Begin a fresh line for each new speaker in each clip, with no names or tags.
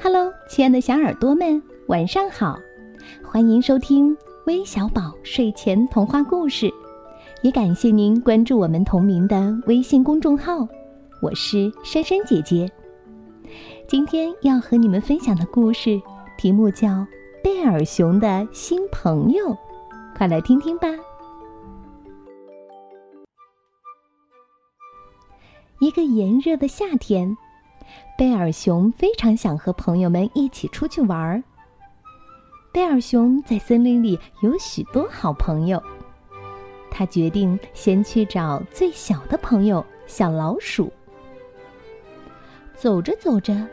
Hello，亲爱的小耳朵们，晚上好！欢迎收听微小宝睡前童话故事，也感谢您关注我们同名的微信公众号。我是珊珊姐姐。今天要和你们分享的故事题目叫《贝尔熊的新朋友》，快来听听吧。一个炎热的夏天，贝尔熊非常想和朋友们一起出去玩儿。贝尔熊在森林里有许多好朋友，他决定先去找最小的朋友小老鼠。走着走着，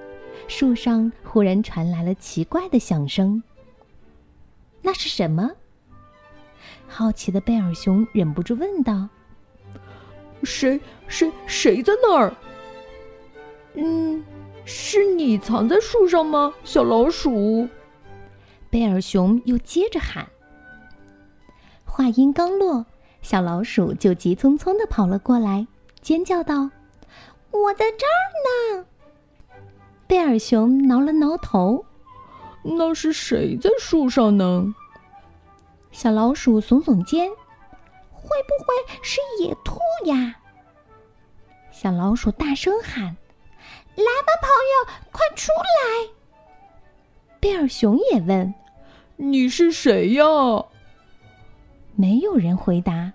树上忽然传来了奇怪的响声。那是什么？好奇的贝尔熊忍不住问道。
谁谁谁在那儿？嗯，是你藏在树上吗，小老鼠？
贝尔熊又接着喊。话音刚落，小老鼠就急匆匆的跑了过来，尖叫道：“我在这儿呢！”贝尔熊挠了挠头：“
那是谁在树上呢？”
小老鼠耸耸肩。会不会是野兔呀？小老鼠大声喊：“来吧，朋友，快出来！”贝尔熊也问：“
你是谁呀？”
没有人回答。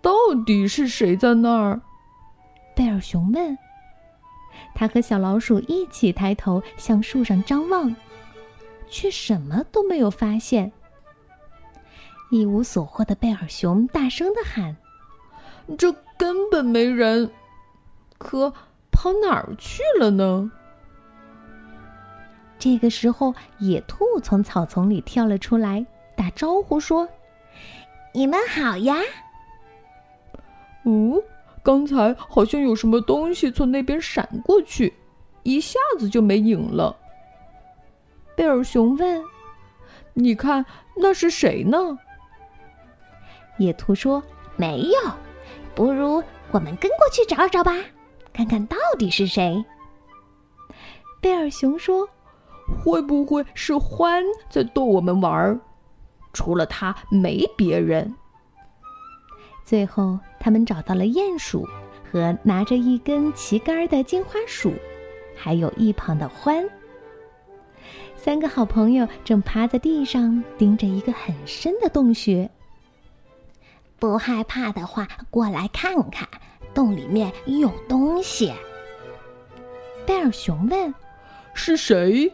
到底是谁在那儿？
贝尔熊问。他和小老鼠一起抬头向树上张望，却什么都没有发现。一无所获的贝尔熊大声的喊：“
这根本没人，可跑哪儿去了呢？”
这个时候，野兔从草丛里跳了出来，打招呼说：“你们好呀！”
哦，刚才好像有什么东西从那边闪过去，一下子就没影了。贝尔熊问：“你看那是谁呢？”
野兔说：“没有，不如我们跟过去找找吧，看看到底是谁。”贝尔熊说：“
会不会是獾在逗我们玩儿？除了它，没别人。”
最后，他们找到了鼹鼠和拿着一根旗杆的金花鼠，还有一旁的獾。三个好朋友正趴在地上盯着一个很深的洞穴。不害怕的话，过来看看，洞里面有东西。贝尔熊问：“
是谁？”“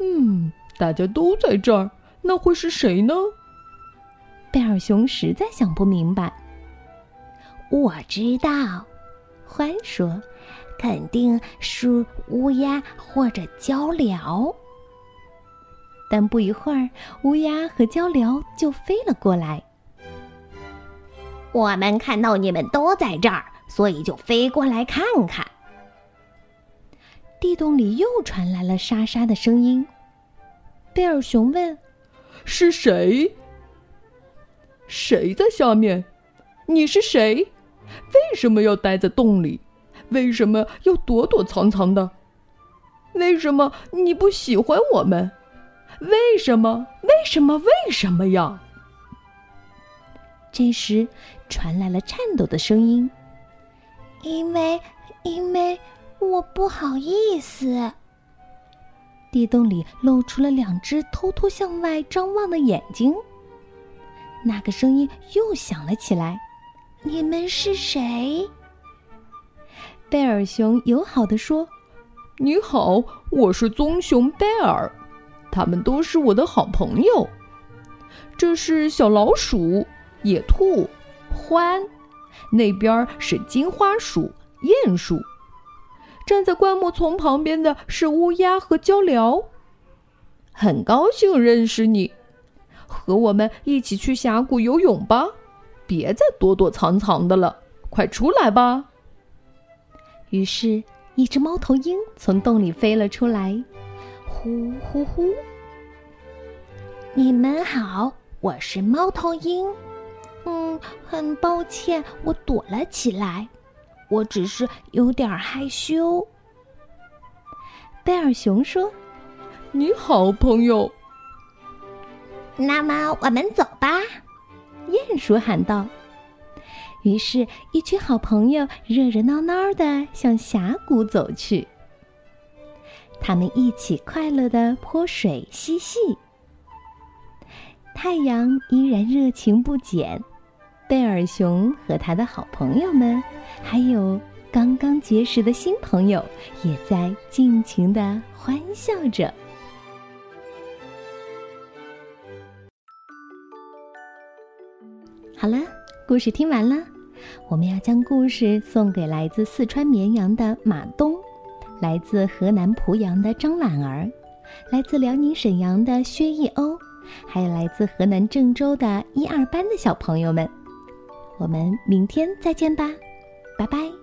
嗯，大家都在这儿，那会是谁呢？”
贝尔熊实在想不明白。我知道，獾说：“肯定是乌鸦或者鹪鹩。”但不一会儿，乌鸦和鹪鹩就飞了过来。我们看到你们都在这儿，所以就飞过来看看。地洞里又传来了沙沙的声音。贝尔熊问：“
是谁？谁在下面？你是谁？为什么要待在洞里？为什么要躲躲藏藏的？为什么你不喜欢我们？为什么？为什么？为什么呀？”
这时，传来了颤抖的声音。因为，因为我不好意思。地洞里露出了两只偷偷向外张望的眼睛。那个声音又响了起来：“你们是谁？”贝尔熊友好的说：“
你好，我是棕熊贝尔，他们都是我的好朋友。这是小老鼠。”野兔、獾，那边是金花鼠、鼹鼠，站在灌木丛旁边的是乌鸦和鹪鹩。很高兴认识你，和我们一起去峡谷游泳吧！别再躲躲藏藏的了，快出来吧！
于是，一只猫头鹰从洞里飞了出来，呼呼呼！你们好，我是猫头鹰。嗯，很抱歉，我躲了起来。我只是有点害羞。贝尔熊说：“
你好，朋友。”
那么我们走吧，鼹鼠喊道。于是，一群好朋友热热闹闹的向峡谷走去。他们一起快乐的泼水嬉戏。太阳依然热情不减，贝尔熊和他的好朋友们，还有刚刚结识的新朋友，也在尽情的欢笑着。好了，故事听完了，我们要将故事送给来自四川绵阳的马东，来自河南濮阳的张婉儿，来自辽宁沈阳的薛艺欧，还有来自河南郑州的一二班的小朋友们。我们明天再见吧，拜拜。